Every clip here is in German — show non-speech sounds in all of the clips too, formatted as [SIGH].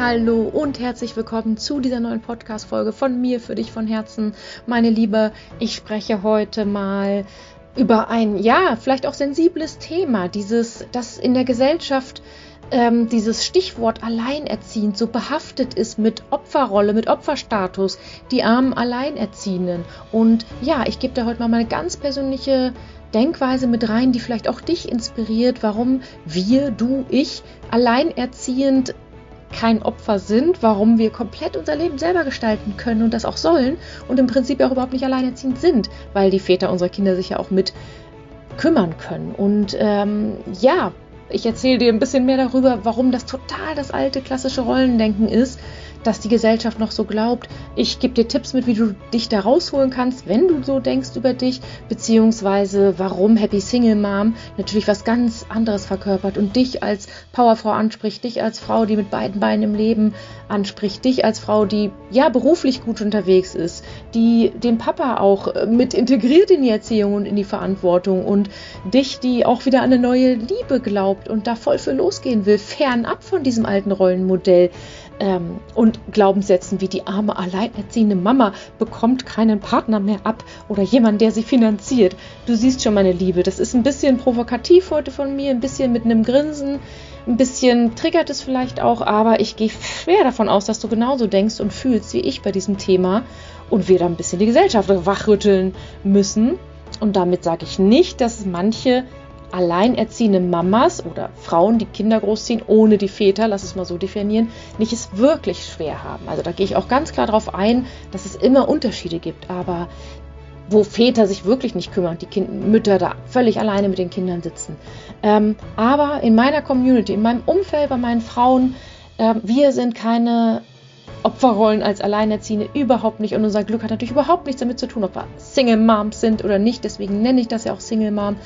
Hallo und herzlich willkommen zu dieser neuen Podcast-Folge von mir für dich von Herzen. Meine Liebe, ich spreche heute mal über ein, ja, vielleicht auch sensibles Thema, dieses, das in der Gesellschaft ähm, dieses Stichwort alleinerziehend so behaftet ist mit Opferrolle, mit Opferstatus, die armen Alleinerziehenden. Und ja, ich gebe da heute mal meine ganz persönliche Denkweise mit rein, die vielleicht auch dich inspiriert, warum wir, du, ich, alleinerziehend kein Opfer sind, warum wir komplett unser Leben selber gestalten können und das auch sollen und im Prinzip auch überhaupt nicht alleinerziehend sind, weil die Väter unserer Kinder sich ja auch mit kümmern können. Und ähm, ja, ich erzähle dir ein bisschen mehr darüber, warum das total das alte klassische Rollendenken ist, dass die Gesellschaft noch so glaubt. Ich gebe dir Tipps mit, wie du dich da rausholen kannst, wenn du so denkst über dich, beziehungsweise warum Happy Single Mom natürlich was ganz anderes verkörpert und dich als Powerfrau anspricht, dich als Frau, die mit beiden Beinen im Leben anspricht, dich als Frau, die ja beruflich gut unterwegs ist, die den Papa auch äh, mit integriert in die Erziehung und in die Verantwortung und dich, die auch wieder an eine neue Liebe glaubt und da voll für losgehen will, fernab von diesem alten Rollenmodell ähm, und Glaubenssätzen wie die arme alleinerziehende Mama bekommt keinen Partner mehr ab oder jemand, der sie finanziert. Du siehst schon, meine Liebe, das ist ein bisschen provokativ heute von mir, ein bisschen mit einem Grinsen, ein bisschen triggert es vielleicht auch, aber ich gehe schwer davon aus, dass du genauso denkst und fühlst wie ich bei diesem Thema und wir da ein bisschen die Gesellschaft wachrütteln müssen. Und damit sage ich nicht, dass manche alleinerziehende Mamas oder Frauen, die Kinder großziehen, ohne die Väter, lass es mal so definieren, nicht es wirklich schwer haben. Also da gehe ich auch ganz klar darauf ein, dass es immer Unterschiede gibt, aber wo Väter sich wirklich nicht kümmern, die kind Mütter da völlig alleine mit den Kindern sitzen. Ähm, aber in meiner Community, in meinem Umfeld, bei meinen Frauen, äh, wir sind keine Opferrollen als Alleinerziehende überhaupt nicht. Und unser Glück hat natürlich überhaupt nichts damit zu tun, ob wir Single Moms sind oder nicht. Deswegen nenne ich das ja auch Single Mom.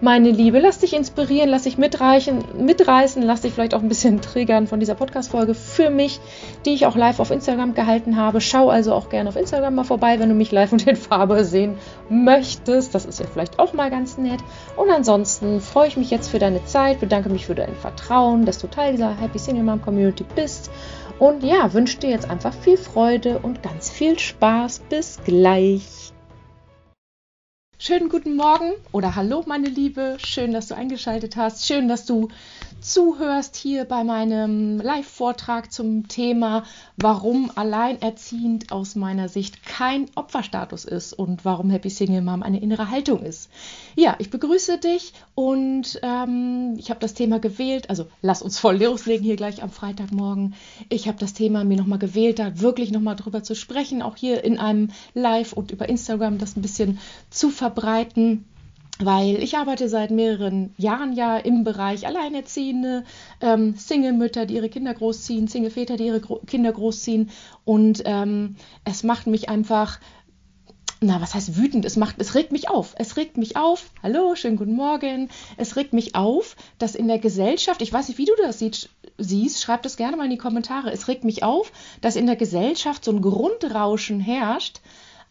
Meine Liebe, lass dich inspirieren, lass dich mitreichen, mitreißen, lass dich vielleicht auch ein bisschen triggern von dieser Podcast-Folge für mich, die ich auch live auf Instagram gehalten habe. Schau also auch gerne auf Instagram mal vorbei, wenn du mich live und in Farbe sehen möchtest. Das ist ja vielleicht auch mal ganz nett. Und ansonsten freue ich mich jetzt für deine Zeit, bedanke mich für dein Vertrauen, dass du Teil dieser Happy Single Mom Community bist und ja, wünsche dir jetzt einfach viel Freude und ganz viel Spaß. Bis gleich. Schönen guten Morgen oder hallo meine Liebe. Schön, dass du eingeschaltet hast. Schön, dass du zuhörst hier bei meinem Live-Vortrag zum Thema, warum alleinerziehend aus meiner Sicht kein Opferstatus ist und warum Happy Single Mom eine innere Haltung ist. Ja, ich begrüße dich und ähm, ich habe das Thema gewählt, also lass uns voll loslegen hier gleich am Freitagmorgen. Ich habe das Thema mir nochmal gewählt, da wirklich nochmal drüber zu sprechen, auch hier in einem Live und über Instagram das ein bisschen zu verbreiten weil ich arbeite seit mehreren Jahren ja im Bereich Alleinerziehende, ähm, Single-Mütter, die ihre Kinder großziehen, Single-Väter, die ihre Gro Kinder großziehen. Und ähm, es macht mich einfach, na, was heißt wütend? Es macht, es regt mich auf. Es regt mich auf. Hallo, schönen guten Morgen. Es regt mich auf, dass in der Gesellschaft, ich weiß nicht, wie du das siehst, siehst, schreib das gerne mal in die Kommentare. Es regt mich auf, dass in der Gesellschaft so ein Grundrauschen herrscht.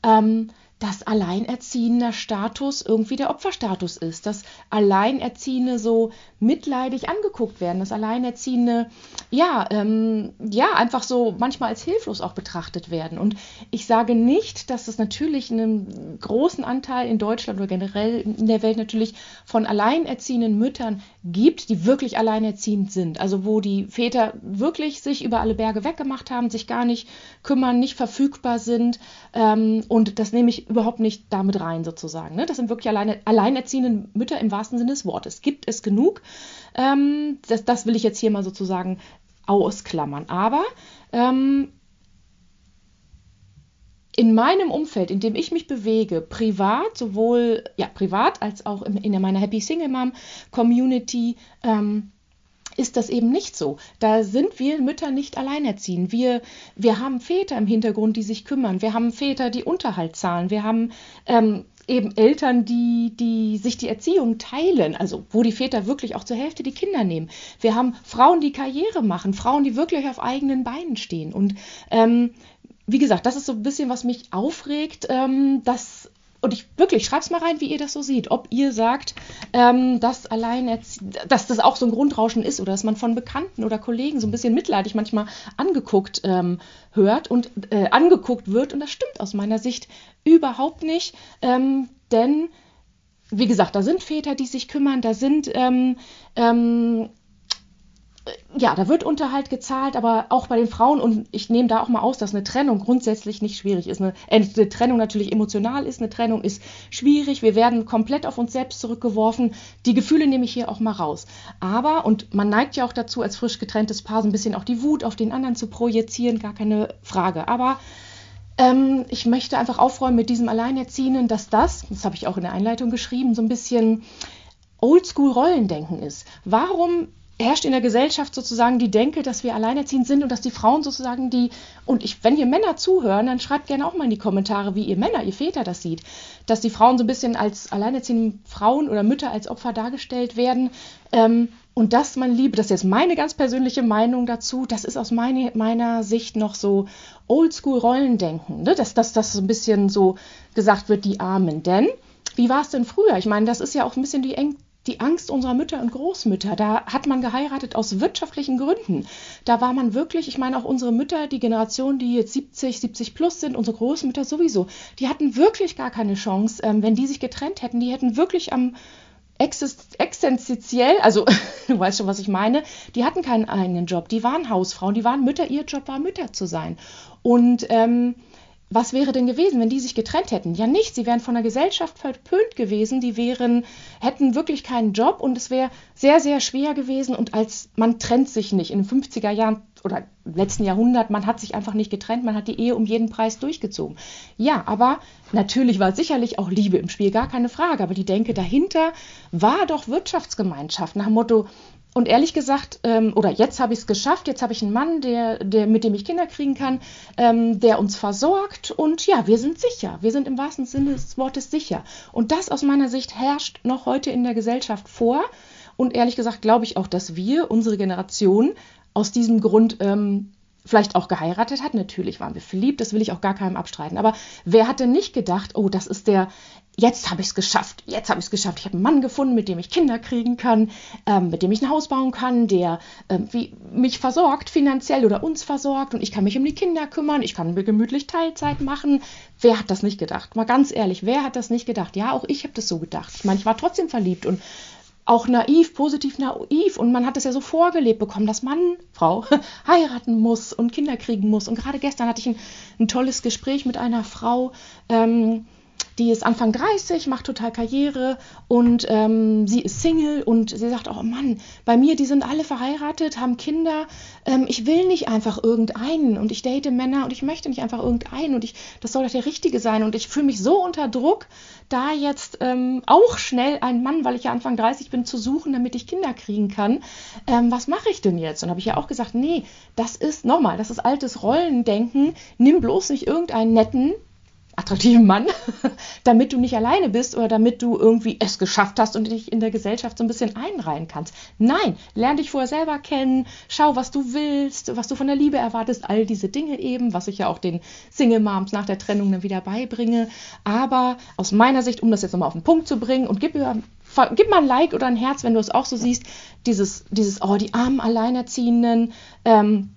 Ähm, dass alleinerziehender Status irgendwie der Opferstatus ist, dass Alleinerziehende so mitleidig angeguckt werden, dass Alleinerziehende ja, ähm, ja einfach so manchmal als hilflos auch betrachtet werden. Und ich sage nicht, dass es natürlich einen großen Anteil in Deutschland oder generell in der Welt natürlich von alleinerziehenden Müttern gibt, die wirklich alleinerziehend sind. Also wo die Väter wirklich sich über alle Berge weggemacht haben, sich gar nicht kümmern, nicht verfügbar sind. Ähm, und das nehme ich überhaupt nicht damit rein sozusagen. Ne? Das sind wirklich alleine, alleinerziehende Mütter im wahrsten Sinne des Wortes. Gibt es genug? Ähm, das, das will ich jetzt hier mal sozusagen ausklammern. Aber ähm, in meinem Umfeld, in dem ich mich bewege, privat, sowohl ja, privat als auch in, in meiner Happy Single Mom Community, ähm, ist das eben nicht so. Da sind wir Mütter nicht alleinerziehend. Wir, wir haben Väter im Hintergrund, die sich kümmern. Wir haben Väter, die Unterhalt zahlen. Wir haben ähm, eben Eltern, die, die sich die Erziehung teilen, also wo die Väter wirklich auch zur Hälfte die Kinder nehmen. Wir haben Frauen, die Karriere machen, Frauen, die wirklich auf eigenen Beinen stehen. Und ähm, wie gesagt, das ist so ein bisschen, was mich aufregt, ähm, dass und ich wirklich, schreib's mal rein, wie ihr das so seht. Ob ihr sagt, ähm, dass allein, dass das auch so ein Grundrauschen ist oder dass man von Bekannten oder Kollegen so ein bisschen mitleidig manchmal angeguckt ähm, hört und äh, angeguckt wird. Und das stimmt aus meiner Sicht überhaupt nicht. Ähm, denn wie gesagt, da sind Väter, die sich kümmern, da sind ähm, ähm, ja, da wird Unterhalt gezahlt, aber auch bei den Frauen, und ich nehme da auch mal aus, dass eine Trennung grundsätzlich nicht schwierig ist. Eine, äh, eine, Trennung natürlich emotional ist, eine Trennung ist schwierig, wir werden komplett auf uns selbst zurückgeworfen. Die Gefühle nehme ich hier auch mal raus. Aber, und man neigt ja auch dazu, als frisch getrenntes Paar so ein bisschen auch die Wut auf den anderen zu projizieren, gar keine Frage. Aber ähm, ich möchte einfach aufräumen mit diesem Alleinerziehenden, dass das, das habe ich auch in der Einleitung geschrieben, so ein bisschen Oldschool-Rollendenken ist. Warum herrscht in der Gesellschaft sozusagen die Denke, dass wir alleinerziehend sind und dass die Frauen sozusagen die, und ich, wenn ihr Männer zuhören, dann schreibt gerne auch mal in die Kommentare, wie ihr Männer, ihr Väter das sieht, dass die Frauen so ein bisschen als alleinerziehende Frauen oder Mütter als Opfer dargestellt werden. Ähm, und das, meine Liebe, das ist jetzt meine ganz persönliche Meinung dazu, das ist aus meine, meiner Sicht noch so Oldschool-Rollendenken, ne? dass das so ein bisschen so gesagt wird, die Armen. Denn wie war es denn früher? Ich meine, das ist ja auch ein bisschen die die Angst unserer Mütter und Großmütter. Da hat man geheiratet aus wirtschaftlichen Gründen. Da war man wirklich, ich meine auch unsere Mütter, die Generation, die jetzt 70, 70 plus sind, unsere Großmütter sowieso, die hatten wirklich gar keine Chance, ähm, wenn die sich getrennt hätten. Die hätten wirklich am existenziell, also [LAUGHS] du weißt schon, was ich meine, die hatten keinen eigenen Job, die waren Hausfrauen, die waren Mütter, ihr Job war Mütter zu sein. Und ähm, was wäre denn gewesen, wenn die sich getrennt hätten? Ja, nichts. Sie wären von der Gesellschaft verpönt gewesen. Die wären, hätten wirklich keinen Job und es wäre sehr, sehr schwer gewesen. Und als man trennt sich nicht in den 50er Jahren oder im letzten Jahrhundert, man hat sich einfach nicht getrennt, man hat die Ehe um jeden Preis durchgezogen. Ja, aber natürlich war sicherlich auch Liebe im Spiel, gar keine Frage. Aber die Denke dahinter war doch Wirtschaftsgemeinschaft nach dem Motto, und ehrlich gesagt, ähm, oder jetzt habe ich es geschafft, jetzt habe ich einen Mann, der, der, mit dem ich Kinder kriegen kann, ähm, der uns versorgt und ja, wir sind sicher. Wir sind im wahrsten Sinne des Wortes sicher. Und das aus meiner Sicht herrscht noch heute in der Gesellschaft vor. Und ehrlich gesagt glaube ich auch, dass wir, unsere Generation, aus diesem Grund ähm, vielleicht auch geheiratet hat. Natürlich waren wir verliebt, das will ich auch gar keinem abstreiten. Aber wer hat denn nicht gedacht, oh, das ist der jetzt habe ich es geschafft, jetzt habe ich es geschafft. Ich habe einen Mann gefunden, mit dem ich Kinder kriegen kann, ähm, mit dem ich ein Haus bauen kann, der ähm, wie, mich versorgt finanziell oder uns versorgt und ich kann mich um die Kinder kümmern, ich kann mir gemütlich Teilzeit machen. Wer hat das nicht gedacht? Mal ganz ehrlich, wer hat das nicht gedacht? Ja, auch ich habe das so gedacht. Ich meine, ich war trotzdem verliebt und auch naiv, positiv naiv. Und man hat es ja so vorgelebt bekommen, dass Mann, Frau [LAUGHS] heiraten muss und Kinder kriegen muss. Und gerade gestern hatte ich ein, ein tolles Gespräch mit einer Frau, ähm, die ist Anfang 30, macht total Karriere und ähm, sie ist Single und sie sagt auch, oh Mann, bei mir, die sind alle verheiratet, haben Kinder. Ähm, ich will nicht einfach irgendeinen und ich date Männer und ich möchte nicht einfach irgendeinen und ich, das soll doch der Richtige sein und ich fühle mich so unter Druck, da jetzt ähm, auch schnell einen Mann, weil ich ja Anfang 30 bin, zu suchen, damit ich Kinder kriegen kann. Ähm, was mache ich denn jetzt? Und habe ich ja auch gesagt, nee, das ist nochmal, das ist altes Rollendenken. Nimm bloß nicht irgendeinen netten, attraktiven Mann, [LAUGHS] damit du nicht alleine bist oder damit du irgendwie es geschafft hast und dich in der Gesellschaft so ein bisschen einreihen kannst. Nein, lern dich vorher selber kennen, schau, was du willst, was du von der Liebe erwartest, all diese Dinge eben, was ich ja auch den Single Moms nach der Trennung dann wieder beibringe. Aber aus meiner Sicht, um das jetzt nochmal auf den Punkt zu bringen und gib mir gib mal ein Like oder ein Herz, wenn du es auch so siehst, dieses, dieses, oh, die armen Alleinerziehenden, ähm,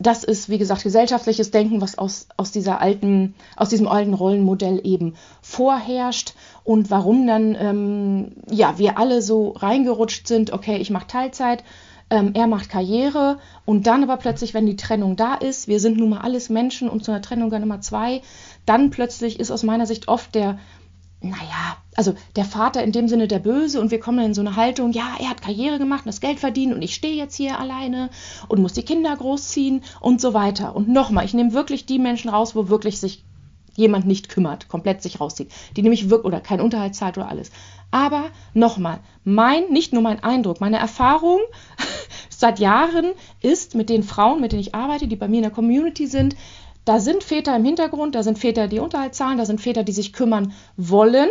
das ist, wie gesagt, gesellschaftliches Denken, was aus, aus dieser alten, aus diesem alten Rollenmodell eben vorherrscht. Und warum dann ähm, ja wir alle so reingerutscht sind, okay, ich mache Teilzeit, ähm, er macht Karriere und dann aber plötzlich, wenn die Trennung da ist, wir sind nun mal alles Menschen und zu einer Trennung dann Nummer zwei, dann plötzlich ist aus meiner Sicht oft der naja, also der Vater in dem Sinne der Böse und wir kommen in so eine Haltung, ja, er hat Karriere gemacht und das Geld verdient und ich stehe jetzt hier alleine und muss die Kinder großziehen und so weiter. Und nochmal, ich nehme wirklich die Menschen raus, wo wirklich sich jemand nicht kümmert, komplett sich rauszieht, die nämlich wirklich oder kein Unterhalt zahlt oder alles. Aber nochmal, mein, nicht nur mein Eindruck, meine Erfahrung [LAUGHS] seit Jahren ist mit den Frauen, mit denen ich arbeite, die bei mir in der Community sind, da sind Väter im Hintergrund, da sind Väter, die Unterhalt zahlen, da sind Väter, die sich kümmern wollen.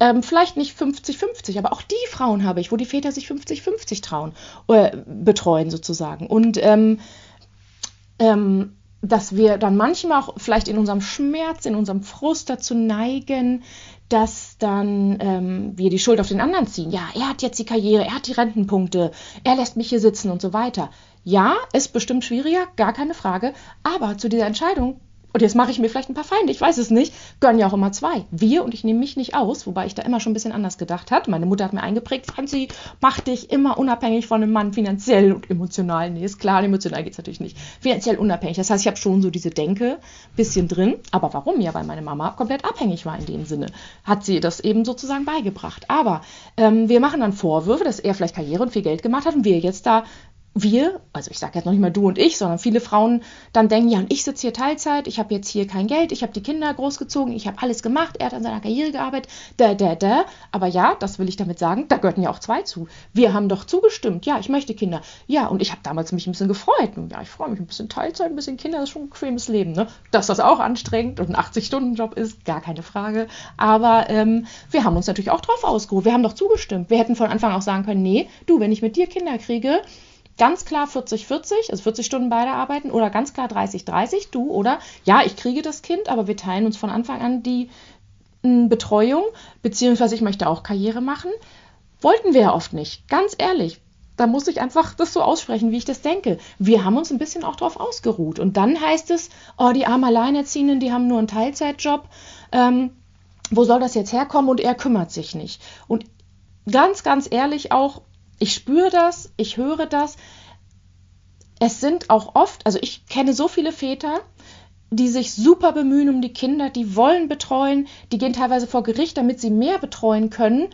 Ähm, vielleicht nicht 50-50, aber auch die Frauen habe ich, wo die Väter sich 50-50 trauen, äh, betreuen sozusagen. Und ähm, ähm, dass wir dann manchmal auch vielleicht in unserem Schmerz, in unserem Frust dazu neigen, dass dann ähm, wir die Schuld auf den anderen ziehen. Ja, er hat jetzt die Karriere, er hat die Rentenpunkte, er lässt mich hier sitzen und so weiter. Ja, ist bestimmt schwieriger, gar keine Frage. Aber zu dieser Entscheidung und jetzt mache ich mir vielleicht ein paar Feinde, ich weiß es nicht, gehören ja auch immer zwei. Wir und ich nehme mich nicht aus, wobei ich da immer schon ein bisschen anders gedacht habe. Meine Mutter hat mir eingeprägt, Franzi, mach dich immer unabhängig von einem Mann, finanziell und emotional. Nee, ist klar, emotional geht es natürlich nicht. Finanziell unabhängig. Das heißt, ich habe schon so diese Denke bisschen drin. Aber warum? Ja, weil meine Mama komplett abhängig war in dem Sinne. Hat sie das eben sozusagen beigebracht. Aber ähm, wir machen dann Vorwürfe, dass er vielleicht Karriere und viel Geld gemacht hat und wir jetzt da wir, also ich sage jetzt noch nicht mal du und ich, sondern viele Frauen dann denken, ja, und ich sitze hier Teilzeit, ich habe jetzt hier kein Geld, ich habe die Kinder großgezogen, ich habe alles gemacht, er hat an seiner Karriere gearbeitet, da, da, da. Aber ja, das will ich damit sagen, da gehörten ja auch zwei zu. Wir haben doch zugestimmt, ja, ich möchte Kinder. Ja, und ich habe damals mich ein bisschen gefreut. Ja, ich freue mich ein bisschen Teilzeit, ein bisschen Kinder, das ist schon ein bequemes Leben. Ne? Dass das auch anstrengend und ein 80-Stunden-Job ist, gar keine Frage. Aber ähm, wir haben uns natürlich auch drauf ausgeruht. Wir haben doch zugestimmt. Wir hätten von Anfang auch sagen können, nee, du, wenn ich mit dir Kinder kriege, ganz klar 40-40, also 40 Stunden beide arbeiten oder ganz klar 30-30, du oder ja, ich kriege das Kind, aber wir teilen uns von Anfang an die hm, Betreuung, beziehungsweise ich möchte auch Karriere machen. Wollten wir ja oft nicht, ganz ehrlich. Da muss ich einfach das so aussprechen, wie ich das denke. Wir haben uns ein bisschen auch drauf ausgeruht. Und dann heißt es, oh, die armen Alleinerziehenden, die haben nur einen Teilzeitjob. Ähm, wo soll das jetzt herkommen? Und er kümmert sich nicht. Und ganz, ganz ehrlich auch, ich spüre das, ich höre das. Es sind auch oft, also ich kenne so viele Väter, die sich super bemühen um die Kinder, die wollen betreuen, die gehen teilweise vor Gericht, damit sie mehr betreuen können.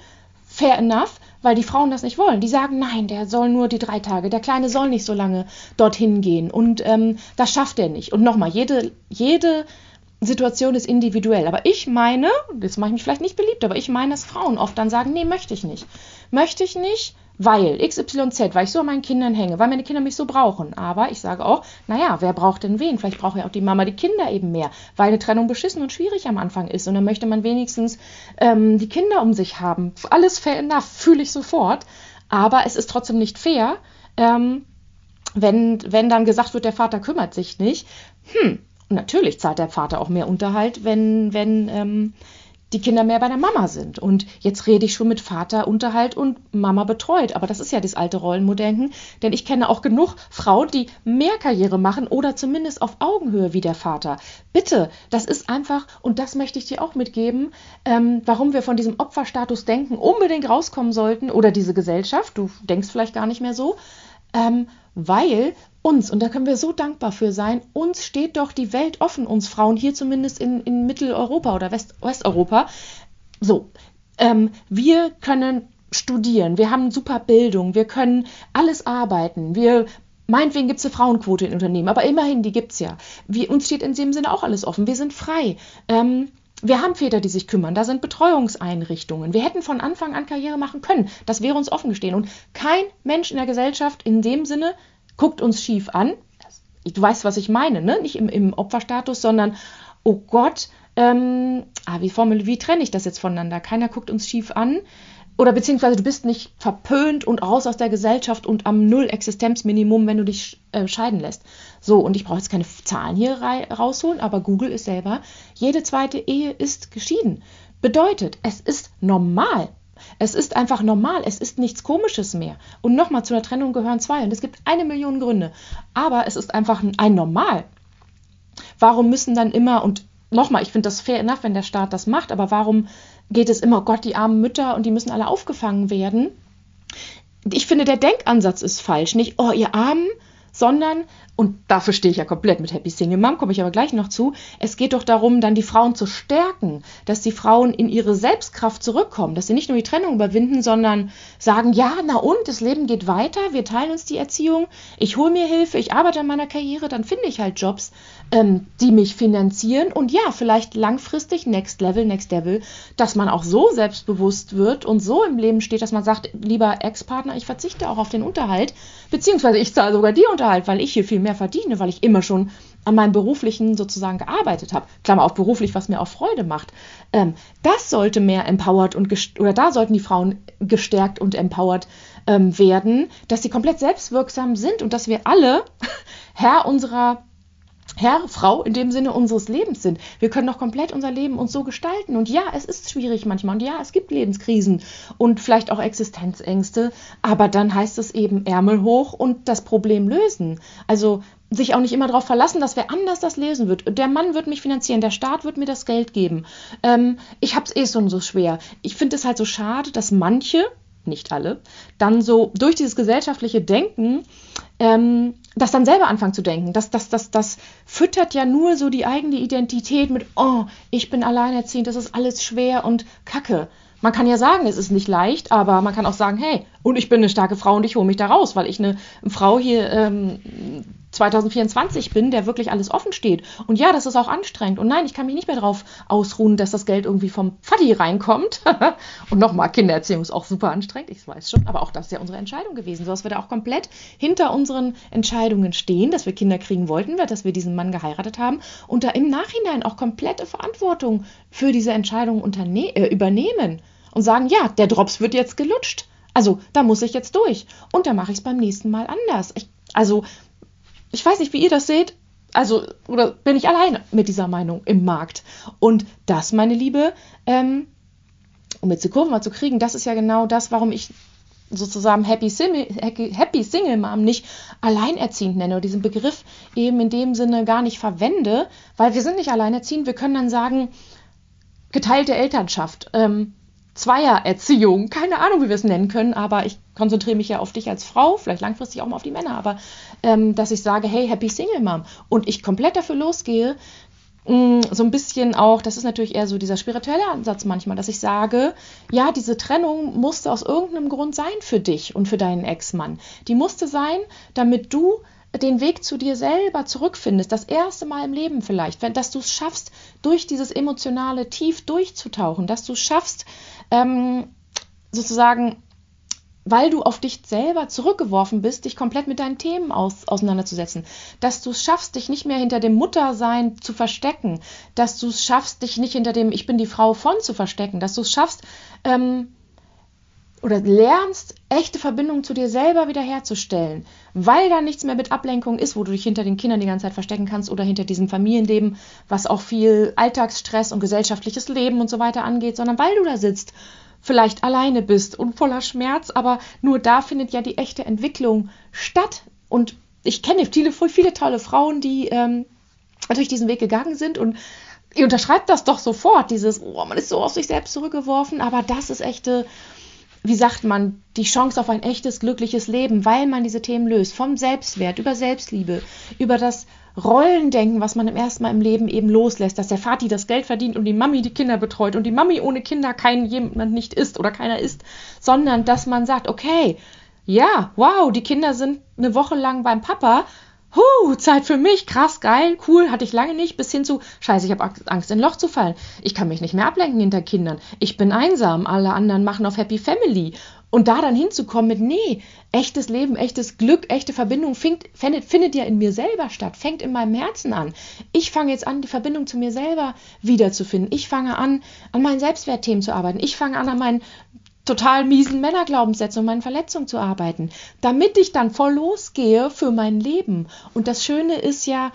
Fair enough, weil die Frauen das nicht wollen. Die sagen, nein, der soll nur die drei Tage, der Kleine soll nicht so lange dorthin gehen und ähm, das schafft er nicht. Und nochmal, jede, jede Situation ist individuell. Aber ich meine, jetzt mache ich mich vielleicht nicht beliebt, aber ich meine, dass Frauen oft dann sagen, nee, möchte ich nicht. Möchte ich nicht, weil XYZ, weil ich so an meinen Kindern hänge, weil meine Kinder mich so brauchen. Aber ich sage auch, naja, wer braucht denn wen? Vielleicht braucht ja auch die Mama die Kinder eben mehr, weil eine Trennung beschissen und schwierig am Anfang ist. Und dann möchte man wenigstens ähm, die Kinder um sich haben. Alles fair enough, fühle ich sofort. Aber es ist trotzdem nicht fair, ähm, wenn, wenn dann gesagt wird, der Vater kümmert sich nicht. Hm, natürlich zahlt der Vater auch mehr Unterhalt, wenn, wenn ähm, die Kinder mehr bei der Mama sind. Und jetzt rede ich schon mit Vater Unterhalt und Mama betreut. Aber das ist ja das alte Rollenmodell. Denn ich kenne auch genug Frauen, die mehr Karriere machen oder zumindest auf Augenhöhe wie der Vater. Bitte, das ist einfach, und das möchte ich dir auch mitgeben, ähm, warum wir von diesem Opferstatus denken, unbedingt rauskommen sollten oder diese Gesellschaft, du denkst vielleicht gar nicht mehr so, ähm, weil uns, und da können wir so dankbar für sein, uns steht doch die Welt offen, uns Frauen, hier zumindest in, in Mitteleuropa oder West, Westeuropa. So, ähm, wir können studieren, wir haben super Bildung, wir können alles arbeiten, wir Meinetwegen gibt es eine Frauenquote in Unternehmen, aber immerhin, die gibt es ja. Wir, uns steht in dem Sinne auch alles offen. Wir sind frei. Ähm, wir haben Väter, die sich kümmern. Da sind Betreuungseinrichtungen. Wir hätten von Anfang an Karriere machen können. Das wäre uns offen gestehen. Und kein Mensch in der Gesellschaft in dem Sinne guckt uns schief an. Du weißt, was ich meine, ne? Nicht im, im Opferstatus, sondern, oh Gott, ähm, ah, wie, formel, wie trenne ich das jetzt voneinander? Keiner guckt uns schief an. Oder beziehungsweise du bist nicht verpönt und raus aus der Gesellschaft und am Null-Existenzminimum, wenn du dich äh, scheiden lässt. So, und ich brauche jetzt keine Zahlen hier rausholen, aber Google ist selber, jede zweite Ehe ist geschieden. Bedeutet, es ist normal, es ist einfach normal, es ist nichts Komisches mehr. Und nochmal, zu einer Trennung gehören zwei. Und es gibt eine Million Gründe. Aber es ist einfach ein Normal. Warum müssen dann immer, und nochmal, ich finde das fair enough, wenn der Staat das macht, aber warum geht es immer, oh Gott, die armen Mütter und die müssen alle aufgefangen werden? Ich finde, der Denkansatz ist falsch. Nicht, oh, ihr Armen, sondern und dafür stehe ich ja komplett mit Happy Single Mom, komme ich aber gleich noch zu. Es geht doch darum, dann die Frauen zu stärken, dass die Frauen in ihre Selbstkraft zurückkommen, dass sie nicht nur die Trennung überwinden, sondern sagen, ja, na und, das Leben geht weiter, wir teilen uns die Erziehung, ich hole mir Hilfe, ich arbeite an meiner Karriere, dann finde ich halt Jobs, ähm, die mich finanzieren und ja, vielleicht langfristig Next Level, Next Level, dass man auch so selbstbewusst wird und so im Leben steht, dass man sagt, lieber Ex-Partner, ich verzichte auch auf den Unterhalt, beziehungsweise ich zahle sogar dir Unterhalt, weil ich hier viel mehr verdiene, weil ich immer schon an meinem beruflichen sozusagen gearbeitet habe. Klammer auf beruflich, was mir auch Freude macht. Ähm, das sollte mehr empowered und oder da sollten die Frauen gestärkt und empowered ähm, werden, dass sie komplett selbstwirksam sind und dass wir alle [LAUGHS] Herr unserer Herr, Frau in dem Sinne unseres Lebens sind. Wir können doch komplett unser Leben uns so gestalten. Und ja, es ist schwierig manchmal. Und ja, es gibt Lebenskrisen und vielleicht auch Existenzängste. Aber dann heißt es eben Ärmel hoch und das Problem lösen. Also sich auch nicht immer darauf verlassen, dass wer anders das lesen wird. Der Mann wird mich finanzieren, der Staat wird mir das Geld geben. Ähm, ich habe es eh schon so schwer. Ich finde es halt so schade, dass manche, nicht alle, dann so durch dieses gesellschaftliche Denken ähm, das dann selber anfangen zu denken. Das, das, das, das füttert ja nur so die eigene Identität mit, oh, ich bin alleinerziehend, das ist alles schwer und kacke. Man kann ja sagen, es ist nicht leicht, aber man kann auch sagen, hey, und ich bin eine starke Frau und ich hole mich da raus, weil ich eine Frau hier ähm, 2024 bin, der wirklich alles offen steht. Und ja, das ist auch anstrengend. Und nein, ich kann mich nicht mehr darauf ausruhen, dass das Geld irgendwie vom Vati reinkommt. [LAUGHS] und nochmal, Kindererziehung ist auch super anstrengend, ich weiß schon. Aber auch das ist ja unsere Entscheidung gewesen, so dass wir da auch komplett hinter unseren Entscheidungen stehen, dass wir Kinder kriegen wollten, dass wir diesen Mann geheiratet haben und da im Nachhinein auch komplette Verantwortung für diese Entscheidung äh, übernehmen und sagen, ja, der Drops wird jetzt gelutscht. Also da muss ich jetzt durch. Und da mache ich es beim nächsten Mal anders. Ich, also ich weiß nicht, wie ihr das seht. Also, oder bin ich alleine mit dieser Meinung im Markt? Und das, meine Liebe, ähm, um jetzt die Kurve mal zu kriegen, das ist ja genau das, warum ich sozusagen Happy Single, Happy Single Mom nicht alleinerziehend nenne oder diesen Begriff eben in dem Sinne gar nicht verwende, weil wir sind nicht alleinerziehend. Wir können dann sagen, geteilte Elternschaft. Ähm, Zweiererziehung, keine Ahnung, wie wir es nennen können, aber ich konzentriere mich ja auf dich als Frau, vielleicht langfristig auch mal auf die Männer, aber ähm, dass ich sage, hey, happy Single Mom und ich komplett dafür losgehe, mm, so ein bisschen auch, das ist natürlich eher so dieser spirituelle Ansatz manchmal, dass ich sage, ja, diese Trennung musste aus irgendeinem Grund sein für dich und für deinen Ex-Mann. Die musste sein, damit du den Weg zu dir selber zurückfindest, das erste Mal im Leben vielleicht, dass du es schaffst, durch dieses emotionale Tief durchzutauchen, dass du es schaffst, ähm, sozusagen, weil du auf dich selber zurückgeworfen bist, dich komplett mit deinen Themen aus, auseinanderzusetzen. Dass du es schaffst, dich nicht mehr hinter dem Muttersein zu verstecken. Dass du es schaffst, dich nicht hinter dem Ich bin die Frau von zu verstecken. Dass du es schaffst, ähm, oder lernst, echte Verbindungen zu dir selber wiederherzustellen, weil da nichts mehr mit Ablenkung ist, wo du dich hinter den Kindern die ganze Zeit verstecken kannst oder hinter diesem Familienleben, was auch viel Alltagsstress und gesellschaftliches Leben und so weiter angeht, sondern weil du da sitzt, vielleicht alleine bist und voller Schmerz, aber nur da findet ja die echte Entwicklung statt. Und ich kenne viele, viele tolle Frauen, die ähm, durch diesen Weg gegangen sind und ihr unterschreibt das doch sofort, dieses, oh, man ist so auf sich selbst zurückgeworfen, aber das ist echte wie sagt man, die Chance auf ein echtes, glückliches Leben, weil man diese Themen löst. Vom Selbstwert, über Selbstliebe, über das Rollendenken, was man im ersten Mal im Leben eben loslässt, dass der Vati das Geld verdient und die Mami die Kinder betreut und die Mami ohne Kinder kein jemand nicht ist oder keiner ist, sondern dass man sagt, okay, ja, wow, die Kinder sind eine Woche lang beim Papa, Huh, Zeit für mich, krass, geil, cool, hatte ich lange nicht, bis hin zu, scheiße, ich habe Angst, in ein Loch zu fallen. Ich kann mich nicht mehr ablenken hinter Kindern. Ich bin einsam, alle anderen machen auf Happy Family. Und da dann hinzukommen mit, nee, echtes Leben, echtes Glück, echte Verbindung findet, findet, findet ja in mir selber statt, fängt in meinem Herzen an. Ich fange jetzt an, die Verbindung zu mir selber wiederzufinden. Ich fange an, an meinen Selbstwertthemen zu arbeiten. Ich fange an, an meinen total miesen Männerglaubenssätzen und meinen Verletzungen zu arbeiten, damit ich dann voll losgehe für mein Leben. Und das Schöne ist ja,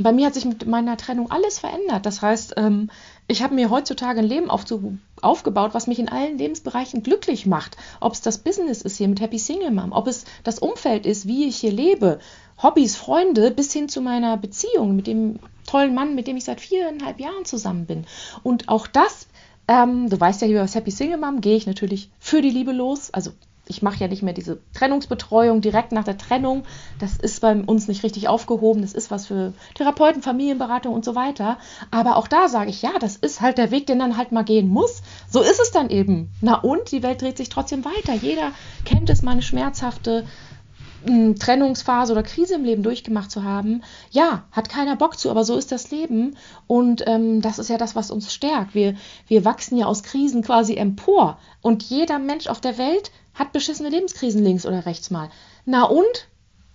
bei mir hat sich mit meiner Trennung alles verändert. Das heißt, ähm, ich habe mir heutzutage ein Leben aufgebaut, was mich in allen Lebensbereichen glücklich macht. Ob es das Business ist hier mit Happy Single Mom, ob es das Umfeld ist, wie ich hier lebe, Hobbys, Freunde, bis hin zu meiner Beziehung mit dem tollen Mann, mit dem ich seit viereinhalb Jahren zusammen bin. Und auch das ähm, du weißt ja, hier bei Happy Single Mom gehe ich natürlich für die Liebe los. Also ich mache ja nicht mehr diese Trennungsbetreuung direkt nach der Trennung. Das ist bei uns nicht richtig aufgehoben. Das ist was für Therapeuten, Familienberatung und so weiter. Aber auch da sage ich, ja, das ist halt der Weg, den dann halt mal gehen muss. So ist es dann eben. Na und, die Welt dreht sich trotzdem weiter. Jeder kennt es, mal eine schmerzhafte Trennungsphase oder Krise im Leben durchgemacht zu haben, ja, hat keiner Bock zu, aber so ist das Leben und ähm, das ist ja das, was uns stärkt. Wir, wir wachsen ja aus Krisen quasi empor und jeder Mensch auf der Welt hat beschissene Lebenskrisen links oder rechts mal. Na und?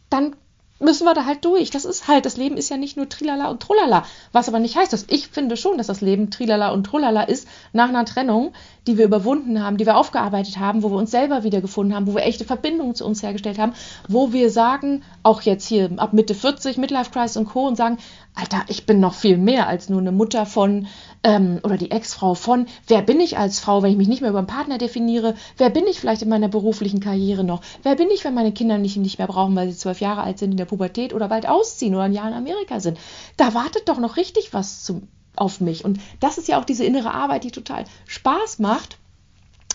Dann müssen wir da halt durch. Das ist halt, das Leben ist ja nicht nur Trilala und Trullala. Was aber nicht heißt, dass ich finde schon, dass das Leben Trilala und Trullala ist nach einer Trennung, die wir überwunden haben, die wir aufgearbeitet haben, wo wir uns selber wiedergefunden haben, wo wir echte Verbindungen zu uns hergestellt haben, wo wir sagen, auch jetzt hier ab Mitte 40, Midlife Crisis und Co. und sagen, Alter, ich bin noch viel mehr als nur eine Mutter von ähm, oder die Ex-Frau von, wer bin ich als Frau, wenn ich mich nicht mehr über einen Partner definiere, wer bin ich vielleicht in meiner beruflichen Karriere noch, wer bin ich, wenn meine Kinder mich nicht mehr brauchen, weil sie zwölf Jahre alt sind in der Pubertät oder bald ausziehen oder ein Jahr in Amerika sind. Da wartet doch noch richtig was zu, auf mich. Und das ist ja auch diese innere Arbeit, die total Spaß macht.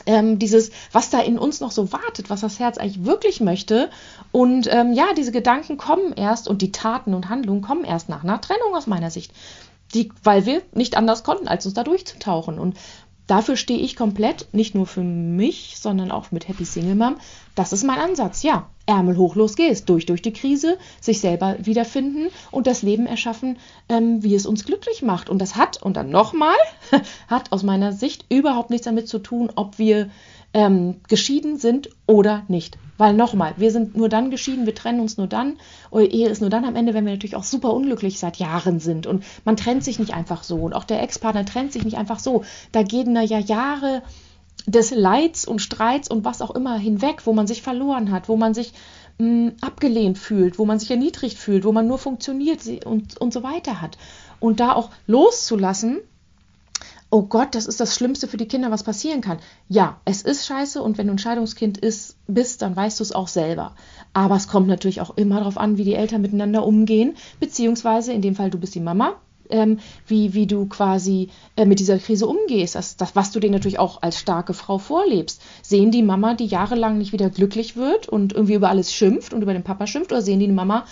Ähm, dieses, was da in uns noch so wartet, was das Herz eigentlich wirklich möchte. Und ähm, ja, diese Gedanken kommen erst und die Taten und Handlungen kommen erst nach einer Trennung aus meiner Sicht. Die, weil wir nicht anders konnten, als uns da durchzutauchen. Und dafür stehe ich komplett, nicht nur für mich, sondern auch mit Happy Single Mom. Das ist mein Ansatz, ja. Ärmel hoch, los. Durch, durch die Krise, sich selber wiederfinden und das Leben erschaffen, ähm, wie es uns glücklich macht. Und das hat, und dann nochmal, [LAUGHS] hat aus meiner Sicht überhaupt nichts damit zu tun, ob wir ähm, geschieden sind oder nicht. Weil nochmal, wir sind nur dann geschieden, wir trennen uns nur dann, eure Ehe ist nur dann am Ende, wenn wir natürlich auch super unglücklich seit Jahren sind. Und man trennt sich nicht einfach so. Und auch der Ex-Partner trennt sich nicht einfach so. Da gehen da ja Jahre des Leids und Streits und was auch immer hinweg, wo man sich verloren hat, wo man sich mh, hm, abgelehnt fühlt, wo man sich erniedrigt fühlt, wo man nur funktioniert und, und so weiter hat. Und da auch loszulassen, oh Gott, das ist das Schlimmste für die Kinder, was passieren kann. Ja, es ist scheiße und wenn du ein Scheidungskind ist, bist, dann weißt du es auch selber. Aber es kommt natürlich auch immer darauf an, wie die Eltern miteinander umgehen, beziehungsweise in dem Fall, du bist die Mama, ähm, wie, wie du quasi äh, mit dieser Krise umgehst, das, das, was du denen natürlich auch als starke Frau vorlebst. Sehen die Mama, die jahrelang nicht wieder glücklich wird und irgendwie über alles schimpft und über den Papa schimpft, oder sehen die eine Mama,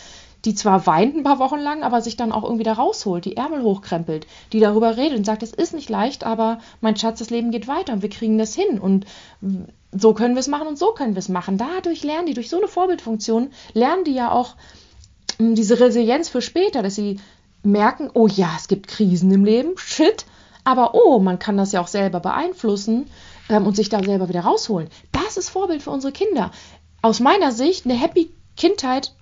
die zwar weint ein paar Wochen lang, aber sich dann auch irgendwie da rausholt, die Ärmel hochkrempelt, die darüber redet und sagt, es ist nicht leicht, aber mein Schatz, das Leben geht weiter und wir kriegen das hin und so können wir es machen und so können wir es machen. Dadurch lernen die, durch so eine Vorbildfunktion, lernen die ja auch hm, diese Resilienz für später, dass sie merken, oh ja, es gibt Krisen im Leben, shit, aber oh, man kann das ja auch selber beeinflussen ähm, und sich da selber wieder rausholen. Das ist Vorbild für unsere Kinder. Aus meiner Sicht eine happy Kindheit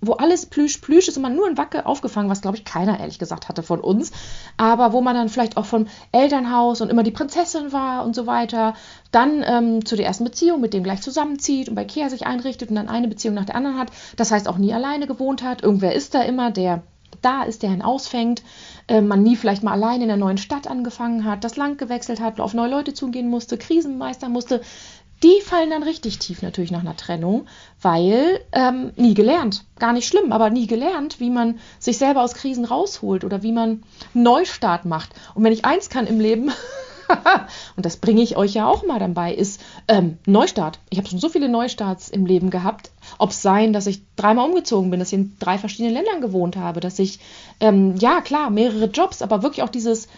wo alles plüsch, plüsch ist und man nur in Wacke aufgefangen, was glaube ich keiner ehrlich gesagt hatte von uns, aber wo man dann vielleicht auch vom Elternhaus und immer die Prinzessin war und so weiter, dann ähm, zu der ersten Beziehung mit dem gleich zusammenzieht und bei Kea sich einrichtet und dann eine Beziehung nach der anderen hat, das heißt auch nie alleine gewohnt hat, irgendwer ist da immer, der da ist, der ihn ausfängt, äh, man nie vielleicht mal allein in der neuen Stadt angefangen hat, das Land gewechselt hat, auf neue Leute zugehen musste, Krisen meistern musste, die fallen dann richtig tief natürlich nach einer Trennung, weil ähm, nie gelernt. Gar nicht schlimm, aber nie gelernt, wie man sich selber aus Krisen rausholt oder wie man Neustart macht. Und wenn ich eins kann im Leben, [LAUGHS] [LAUGHS] und das bringe ich euch ja auch mal dabei, ist ähm, Neustart. Ich habe schon so viele Neustarts im Leben gehabt. Ob es sein, dass ich dreimal umgezogen bin, dass ich in drei verschiedenen Ländern gewohnt habe, dass ich, ähm, ja klar, mehrere Jobs, aber wirklich auch dieses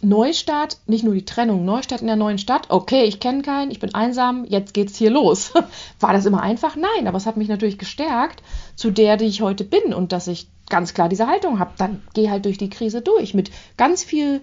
Neustart, nicht nur die Trennung, Neustart in der neuen Stadt. Okay, ich kenne keinen, ich bin einsam, jetzt geht's hier los. [LAUGHS] War das immer einfach? Nein, aber es hat mich natürlich gestärkt zu der, die ich heute bin und dass ich ganz klar diese Haltung habe. Dann geh halt durch die Krise durch mit ganz viel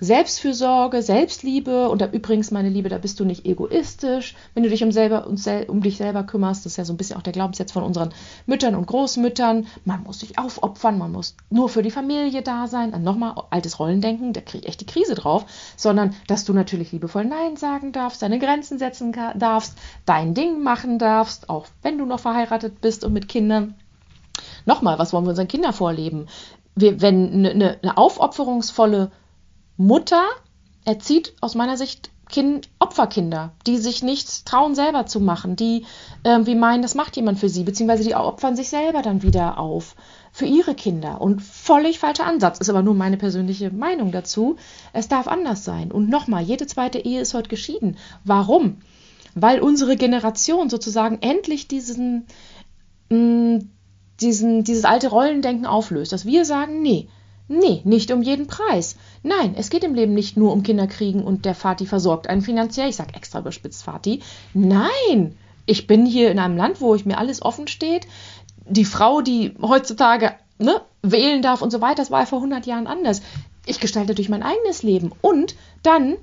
Selbstfürsorge, Selbstliebe und da übrigens, meine Liebe, da bist du nicht egoistisch, wenn du dich um, selber, um, um dich selber kümmerst. Das ist ja so ein bisschen auch der Glaubenssatz von unseren Müttern und Großmüttern. Man muss sich aufopfern, man muss nur für die Familie da sein. Dann nochmal altes Rollendenken, da kriege ich echt die Krise drauf. Sondern, dass du natürlich liebevoll Nein sagen darfst, deine Grenzen setzen darfst, dein Ding machen darfst, auch wenn du noch verheiratet bist und mit Kindern. Nochmal, was wollen wir unseren Kindern vorleben? Wir, wenn eine, eine, eine aufopferungsvolle Mutter erzieht aus meiner Sicht kind, Opferkinder, die sich nichts trauen, selber zu machen, die irgendwie meinen, das macht jemand für sie, beziehungsweise die opfern sich selber dann wieder auf für ihre Kinder. Und völlig falscher Ansatz, ist aber nur meine persönliche Meinung dazu. Es darf anders sein. Und nochmal, jede zweite Ehe ist heute geschieden. Warum? Weil unsere Generation sozusagen endlich diesen, mh, mm, diesen, dieses alte Rollendenken auflöst, dass wir sagen, nee, Nee, nicht um jeden Preis. Nein, es geht im Leben nicht nur um Kinderkriegen und der Vati versorgt einen finanziell. Ich sage extra überspitzt Vati. Nein, ich bin hier in einem Land, wo ich mir alles offen steht. Die Frau, die heutzutage ne, wählen darf und so weiter, das war ja vor 100 Jahren anders. Ich gestalte durch mein eigenes Leben. Und dann,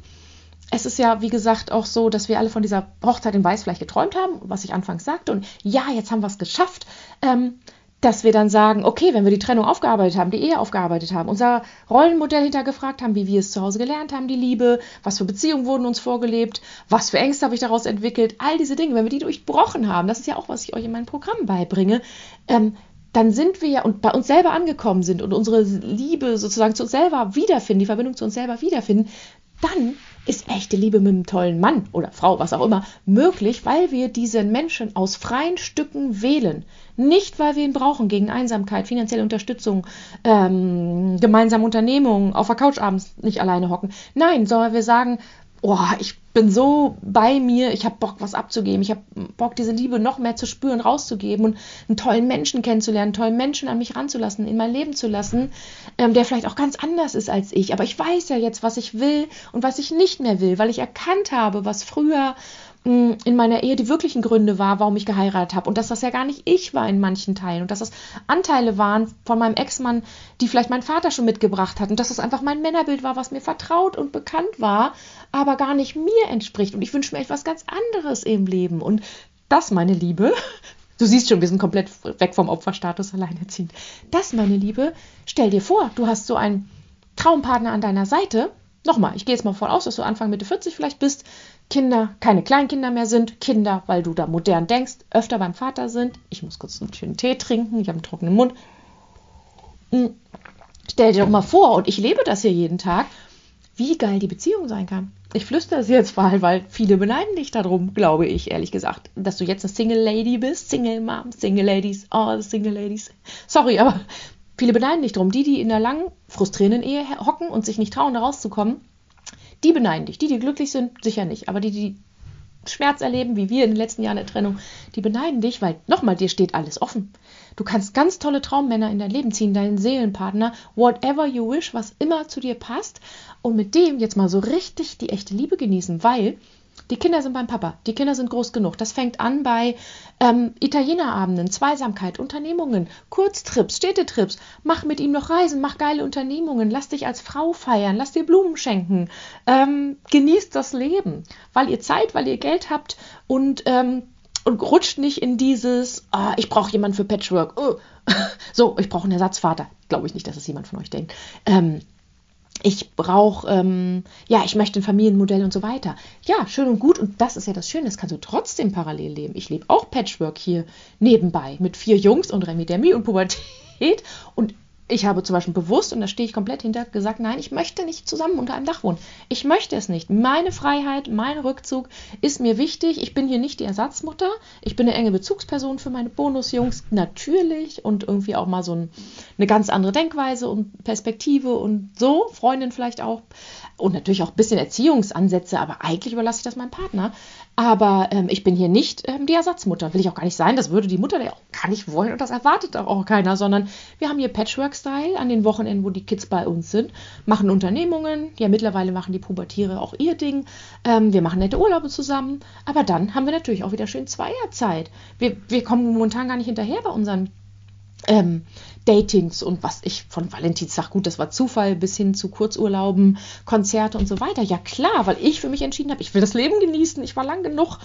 es ist ja, wie gesagt, auch so, dass wir alle von dieser Hochzeit in Weiß vielleicht geträumt haben, was ich anfangs sagte. Und ja, jetzt haben wir es geschafft. Ähm, dass wir dann sagen, okay, wenn wir die Trennung aufgearbeitet haben, die Ehe aufgearbeitet haben, unser Rollenmodell hintergefragt haben, wie wir es zu Hause gelernt haben, die Liebe, was für Beziehungen wurden uns vorgelebt, was für Ängste habe ich daraus entwickelt, all diese Dinge, wenn wir die durchbrochen haben, das ist ja auch, was ich euch in meinem Programm beibringe, ähm, dann sind wir ja und bei uns selber angekommen sind und unsere Liebe sozusagen zu uns selber wiederfinden, die Verbindung zu uns selber wiederfinden, dann ist echte Liebe mit einem tollen Mann oder Frau, was auch immer, möglich, weil wir diesen Menschen aus freien Stücken wählen. Nicht, weil wir ihn brauchen gegen Einsamkeit, finanzielle Unterstützung, ähm, gemeinsame Unternehmungen, auf der Couch abends nicht alleine hocken. Nein, sondern wir sagen, oh, ich bin so bei mir, ich habe Bock, was abzugeben, ich habe Bock, diese Liebe noch mehr zu spüren, rauszugeben und einen tollen Menschen kennenzulernen, einen tollen Menschen an mich ranzulassen, in mein Leben zu lassen, ähm, der vielleicht auch ganz anders ist als ich. Aber ich weiß ja jetzt, was ich will und was ich nicht mehr will, weil ich erkannt habe, was früher in meiner Ehe die wirklichen Gründe war, warum ich geheiratet habe. Und dass das ja gar nicht ich war in manchen Teilen. Und dass das Anteile waren von meinem Ex-Mann, die vielleicht mein Vater schon mitgebracht hat. Und dass das einfach mein Männerbild war, was mir vertraut und bekannt war, aber gar nicht mir entspricht. Und ich wünsche mir etwas ganz anderes im Leben. Und das, meine Liebe, du siehst schon, wir sind komplett weg vom Opferstatus alleinerziehend. Das, meine Liebe, stell dir vor, du hast so einen Traumpartner an deiner Seite. Nochmal, ich gehe jetzt mal voll aus, dass du Anfang Mitte 40 vielleicht bist Kinder keine Kleinkinder mehr sind, Kinder, weil du da modern denkst, öfter beim Vater sind. Ich muss kurz einen schönen Tee trinken, ich habe einen trockenen Mund. Hm. Stell dir doch mal vor, und ich lebe das hier jeden Tag, wie geil die Beziehung sein kann. Ich flüstere es jetzt mal, weil viele beneiden dich darum, glaube ich, ehrlich gesagt, dass du jetzt eine Single Lady bist. Single Mom, Single Ladies, all Single Ladies. Sorry, aber viele beneiden dich darum. Die, die in einer langen, frustrierenden Ehe hocken und sich nicht trauen, da rauszukommen, die beneiden dich. Die, die glücklich sind, sicher nicht. Aber die, die Schmerz erleben, wie wir in den letzten Jahren der Trennung, die beneiden dich, weil nochmal, dir steht alles offen. Du kannst ganz tolle Traummänner in dein Leben ziehen, deinen Seelenpartner, whatever you wish, was immer zu dir passt und mit dem jetzt mal so richtig die echte Liebe genießen, weil die Kinder sind beim Papa, die Kinder sind groß genug. Das fängt an bei ähm, Italienerabenden, Zweisamkeit, Unternehmungen, Kurztrips, Städtetrips. Mach mit ihm noch Reisen, mach geile Unternehmungen, lass dich als Frau feiern, lass dir Blumen schenken, ähm, genießt das Leben, weil ihr Zeit, weil ihr Geld habt und, ähm, und rutscht nicht in dieses, oh, ich brauche jemanden für Patchwork. Oh. [LAUGHS] so, ich brauche einen Ersatzvater. Glaube ich nicht, dass es jemand von euch denkt. Ähm, ich brauche, ähm, ja, ich möchte ein Familienmodell und so weiter. Ja, schön und gut. Und das ist ja das Schöne, das kannst du trotzdem parallel leben. Ich lebe auch Patchwork hier nebenbei mit vier Jungs und Remi Demi und Pubertät. Und ich habe zum Beispiel bewusst, und da stehe ich komplett hinter, gesagt, nein, ich möchte nicht zusammen unter einem Dach wohnen. Ich möchte es nicht. Meine Freiheit, mein Rückzug ist mir wichtig. Ich bin hier nicht die Ersatzmutter. Ich bin eine enge Bezugsperson für meine Bonusjungs, natürlich. Und irgendwie auch mal so ein, eine ganz andere Denkweise und Perspektive und so. Freundin vielleicht auch. Und natürlich auch ein bisschen Erziehungsansätze, aber eigentlich überlasse ich das meinem Partner. Aber ähm, ich bin hier nicht ähm, die Ersatzmutter. Will ich auch gar nicht sein. Das würde die Mutter ja auch gar nicht wollen und das erwartet auch keiner, sondern wir haben hier Patchwork-Style an den Wochenenden, wo die Kids bei uns sind, machen Unternehmungen. Ja, mittlerweile machen die Pubertiere auch ihr Ding. Ähm, wir machen nette Urlaube zusammen. Aber dann haben wir natürlich auch wieder schön Zweierzeit. Wir, wir kommen momentan gar nicht hinterher bei unseren ähm, Datings und was ich von Valentinstag, gut, das war Zufall, bis hin zu Kurzurlauben, Konzerte und so weiter. Ja klar, weil ich für mich entschieden habe, ich will das Leben genießen. Ich war lang genug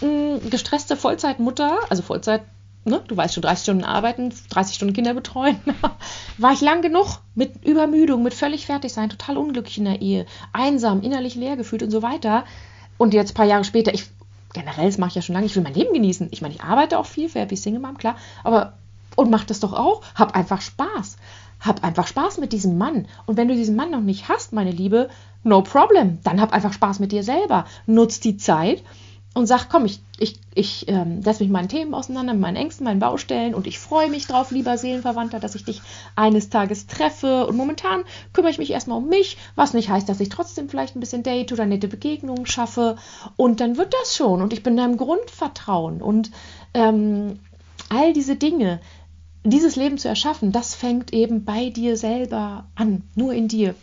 mh, mm, gestresste Vollzeitmutter, also Vollzeit, ne, du weißt schon, 30 Stunden arbeiten, 30 Stunden Kinder betreuen. [LAUGHS] war ich lang genug mit Übermüdung, mit völlig fertig sein, total unglücklich in der Ehe, einsam, innerlich leer gefühlt und so weiter. Und jetzt ein paar Jahre später, ich generell, das mache ich ja schon lange, ich will mein Leben genießen. Ich meine, ich arbeite auch viel für Happy Single Mom, klar, aber und mach das doch auch. Hab einfach Spaß. Hab einfach Spaß mit diesem Mann. Und wenn du diesen Mann noch nicht hast, meine Liebe, no problem. Dann hab einfach Spaß mit dir selber. Nutz die Zeit und sag, komm, ich, ich, ich ähm, setze mich meinen Themen auseinander, meinen Ängsten, meinen Baustellen und ich freue mich drauf, lieber Seelenverwandter, dass ich dich eines Tages treffe. Und momentan kümmere ich mich erstmal um mich, was nicht heißt, dass ich trotzdem vielleicht ein bisschen Date oder nette Begegnungen schaffe. Und dann wird das schon. Und ich bin deinem Grundvertrauen. Und ähm, all diese Dinge, dieses Leben zu erschaffen, das fängt eben bei dir selber an, nur in dir.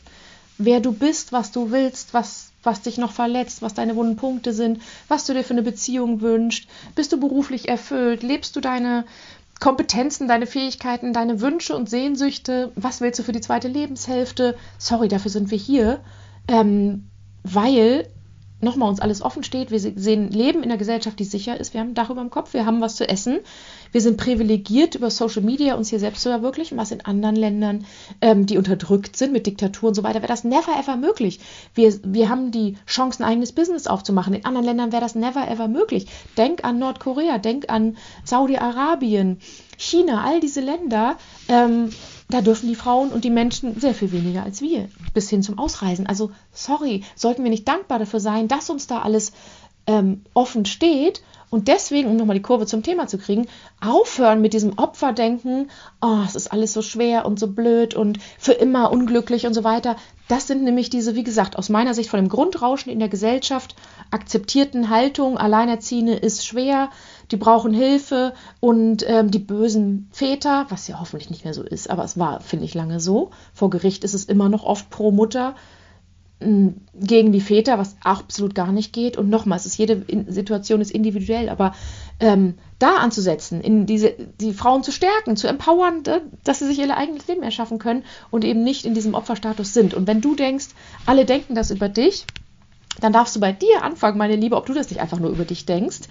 Wer du bist, was du willst, was, was dich noch verletzt, was deine wunden Punkte sind, was du dir für eine Beziehung wünschst, bist du beruflich erfüllt, lebst du deine Kompetenzen, deine Fähigkeiten, deine Wünsche und Sehnsüchte, was willst du für die zweite Lebenshälfte? Sorry, dafür sind wir hier, ähm, weil nochmal uns alles offen steht. Wir sehen Leben in einer Gesellschaft, die sicher ist. Wir haben ein Dach über dem Kopf, wir haben was zu essen. Wir sind privilegiert über Social Media, uns hier selbst zu verwirklichen, was in anderen Ländern, ähm, die unterdrückt sind mit Diktatur und so weiter, wäre das never ever möglich. Wir, wir haben die Chance, ein eigenes Business aufzumachen. In anderen Ländern wäre das never ever möglich. Denk an Nordkorea, denk an Saudi-Arabien, China, all diese Länder. Ähm, da dürfen die Frauen und die Menschen sehr viel weniger als wir, bis hin zum Ausreisen. Also, sorry, sollten wir nicht dankbar dafür sein, dass uns da alles ähm, offen steht und deswegen, um nochmal die Kurve zum Thema zu kriegen, aufhören mit diesem Opferdenken, oh, es ist alles so schwer und so blöd und für immer unglücklich und so weiter. Das sind nämlich diese, wie gesagt, aus meiner Sicht von dem Grundrauschen in der Gesellschaft akzeptierten Haltung, Alleinerziehende ist schwer, die brauchen Hilfe und ähm, die bösen Väter, was ja hoffentlich nicht mehr so ist, aber es war, finde ich, lange so. Vor Gericht ist es immer noch oft pro Mutter hm, gegen die Väter, was absolut gar nicht geht. Und nochmals, ist jede Situation ist individuell, aber ähm, da anzusetzen, in diese, die Frauen zu stärken, zu empowern, dass sie sich ihr eigenes Leben erschaffen können und eben nicht in diesem Opferstatus sind. Und wenn du denkst, alle denken das über dich, dann darfst du bei dir anfangen, meine Liebe, ob du das nicht einfach nur über dich denkst,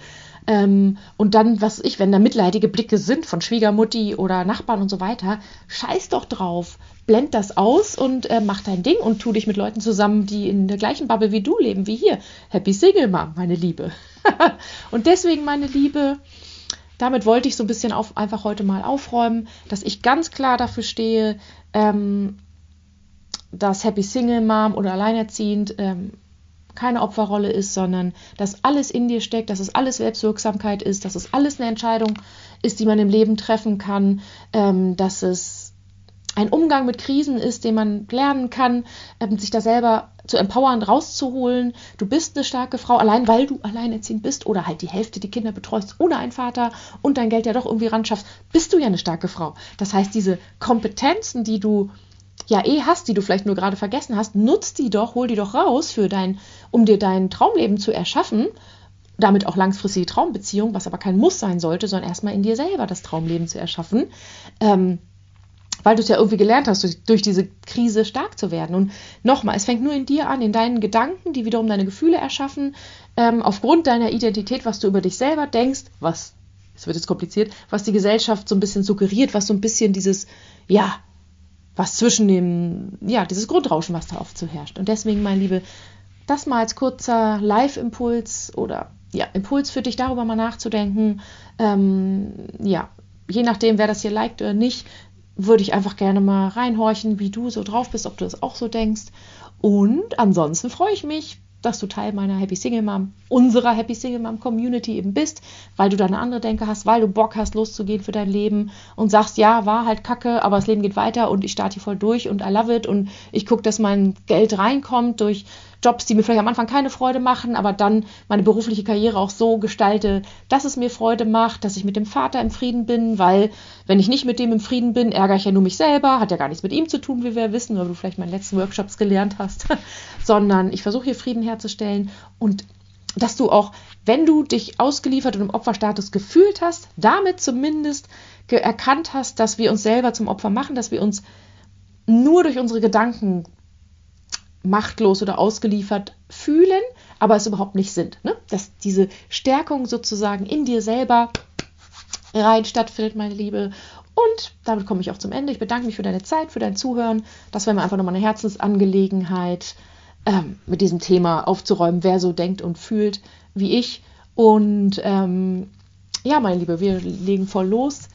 ähm, und dann, was ich, wenn da mitleidige Blicke sind von Schwiegermutti oder Nachbarn und so weiter, scheiß doch drauf. Blend das aus und äh, mach dein Ding und tu dich mit Leuten zusammen, die in der gleichen Bubble wie du leben, wie hier. Happy Single Mom, meine Liebe. [LAUGHS] und deswegen, meine Liebe, damit wollte ich so ein bisschen auf, einfach heute mal aufräumen, dass ich ganz klar dafür stehe, ähm, dass Happy Single Mom oder alleinerziehend ähm, keine Opferrolle ist, sondern dass alles in dir steckt, dass es alles Selbstwirksamkeit ist, dass es alles eine Entscheidung ist, die man im Leben treffen kann, ähm, dass es ein Umgang mit Krisen ist, den man lernen kann, ähm, sich da selber zu empowern, rauszuholen. Du bist eine starke Frau, allein weil du alleinerziehend bist oder halt die Hälfte die Kinder betreust ohne einen Vater und dein Geld ja doch irgendwie ran schaffst, bist du ja eine starke Frau. Das heißt, diese Kompetenzen, die du ja eh hast, die du vielleicht nur gerade vergessen hast, nutz die doch, hol die doch raus für dein, um dir dein Traumleben zu erschaffen. Damit auch langfristige Traumbeziehung, was aber kein Muss sein sollte, sondern erstmal in dir selber das Traumleben zu erschaffen. Ähm, weil du es ja irgendwie gelernt hast, durch, durch, diese Krise stark zu werden. Und nochmal, es fängt nur in dir an, in deinen Gedanken, die wiederum deine Gefühle erschaffen, ähm, aufgrund deiner Identität, was du über dich selber denkst, was, es wird jetzt kompliziert, was die Gesellschaft so ein bisschen suggeriert, was so ein bisschen dieses, ja, was zwischen dem, ja, dieses Grundrauschen, was da oft so herrscht. Und deswegen, mein Liebe, das mal als kurzer Live-Impuls oder ja, Impuls für dich, darüber mal nachzudenken. Ähm, ja, je nachdem, wer das hier liked oder nicht, würde ich einfach gerne mal reinhorchen, wie du so drauf bist, ob du das auch so denkst. Und ansonsten freue ich mich, dass du Teil meiner Happy Single Mom, unserer Happy Single Mom Community eben bist, weil du da eine andere Denke hast, weil du Bock hast, loszugehen für dein Leben und sagst, ja, war halt kacke, aber das Leben geht weiter und ich starte hier voll durch und I love it und ich gucke, dass mein Geld reinkommt durch Jobs, die mir vielleicht am Anfang keine Freude machen, aber dann meine berufliche Karriere auch so gestalte, dass es mir Freude macht, dass ich mit dem Vater im Frieden bin, weil wenn ich nicht mit dem im Frieden bin, ärgere ich ja nur mich selber, hat ja gar nichts mit ihm zu tun, wie wir wissen, oder du vielleicht meinen letzten Workshops gelernt hast, [LAUGHS] sondern ich versuche hier Frieden herzustellen und dass du auch, wenn du dich ausgeliefert und im Opferstatus gefühlt hast, damit zumindest erkannt hast, dass wir uns selber zum Opfer machen, dass wir uns nur durch unsere Gedanken machtlos oder ausgeliefert fühlen, aber es überhaupt nicht sind. Ne? Dass diese Stärkung sozusagen in dir selber rein stattfindet, meine Liebe. Und damit komme ich auch zum Ende. Ich bedanke mich für deine Zeit, für dein Zuhören. Das wäre mir einfach nochmal eine Herzensangelegenheit, ähm, mit diesem Thema aufzuräumen, wer so denkt und fühlt wie ich. Und ähm, ja, meine Liebe, wir legen voll los.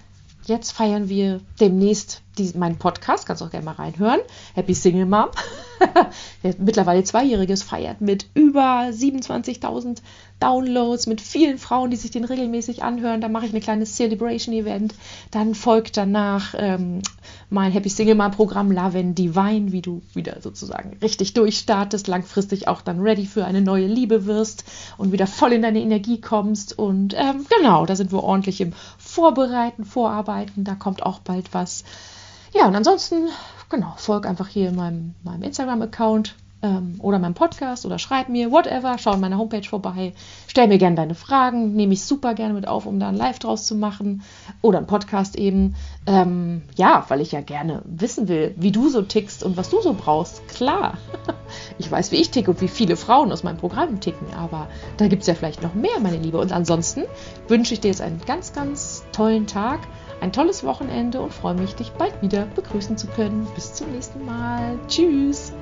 Jetzt feiern wir demnächst die, meinen Podcast, kannst du auch gerne mal reinhören. Happy Single Mom. [LAUGHS] Der mittlerweile Zweijähriges feiert mit über 27.000 Downloads, mit vielen Frauen, die sich den regelmäßig anhören. Da mache ich eine kleine Celebration-Event. Dann folgt danach ähm, mein Happy Single Mom Programm Love and Divine, wie du wieder sozusagen richtig durchstartest, langfristig auch dann ready für eine neue Liebe wirst und wieder voll in deine Energie kommst. Und ähm, genau, da sind wir ordentlich im Vorbereiten, Vorarbeiten. Da kommt auch bald was. Ja, und ansonsten, genau, folg einfach hier in meinem, meinem Instagram-Account. ähm, oder meinem Podcast oder schreib mir, whatever, schau an meiner Homepage vorbei, stell mir gerne deine Fragen, nehme ich super gerne mit auf, um da ein Live draus zu machen oder ein Podcast eben. Ähm, ja, weil ich ja gerne wissen will, wie du so tickst und was du so brauchst. Klar, [LAUGHS] ich weiß, wie ich ticke und wie viele Frauen aus meinem Programm ticken, aber da gibt es ja vielleicht noch mehr, meine Liebe. Und ansonsten wünsche ich dir jetzt einen ganz, ganz tollen Tag ein tolles Wochenende und freue mich, dich bald wieder begrüßen zu können. Bis zum nächsten Mal. Tschüss.